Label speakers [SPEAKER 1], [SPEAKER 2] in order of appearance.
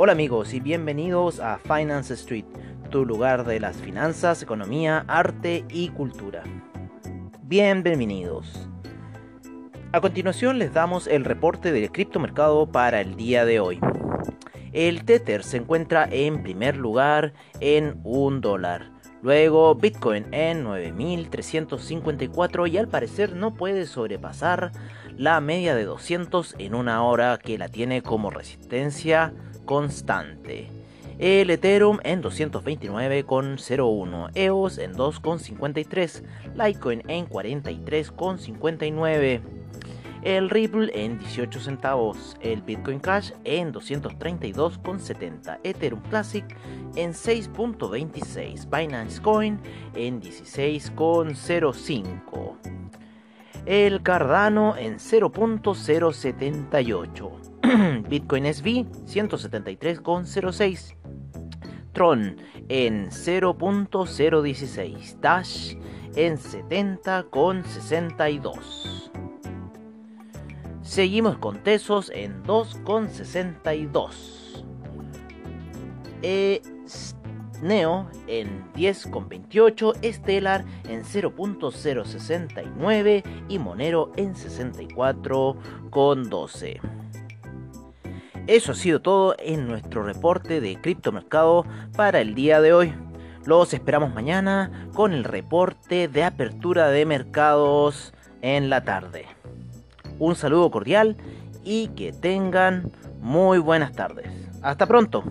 [SPEAKER 1] Hola amigos y bienvenidos a Finance Street, tu lugar de las finanzas, economía, arte y cultura. Bienvenidos. A continuación les damos el reporte del criptomercado para el día de hoy. El Tether se encuentra en primer lugar en un dólar. Luego Bitcoin en 9.354 y al parecer no puede sobrepasar la media de 200 en una hora que la tiene como resistencia constante. El Ethereum en 229,01, EOS en 2,53, Litecoin en 43,59, el Ripple en 18 centavos, el Bitcoin Cash en 232,70, Ethereum Classic en 6.26, Binance Coin en 16,05, el Cardano en 0.078, Bitcoin SV 173,06, Tron en 0.016, Dash en 70,62. Seguimos con Tesos en 2,62. Eh, Neo en 10,28, Stellar en 0.069 y Monero en 64,12. Eso ha sido todo en nuestro reporte de criptomercado para el día de hoy. Los esperamos mañana con el reporte de apertura de mercados en la tarde. Un saludo cordial y que tengan muy buenas tardes. Hasta pronto.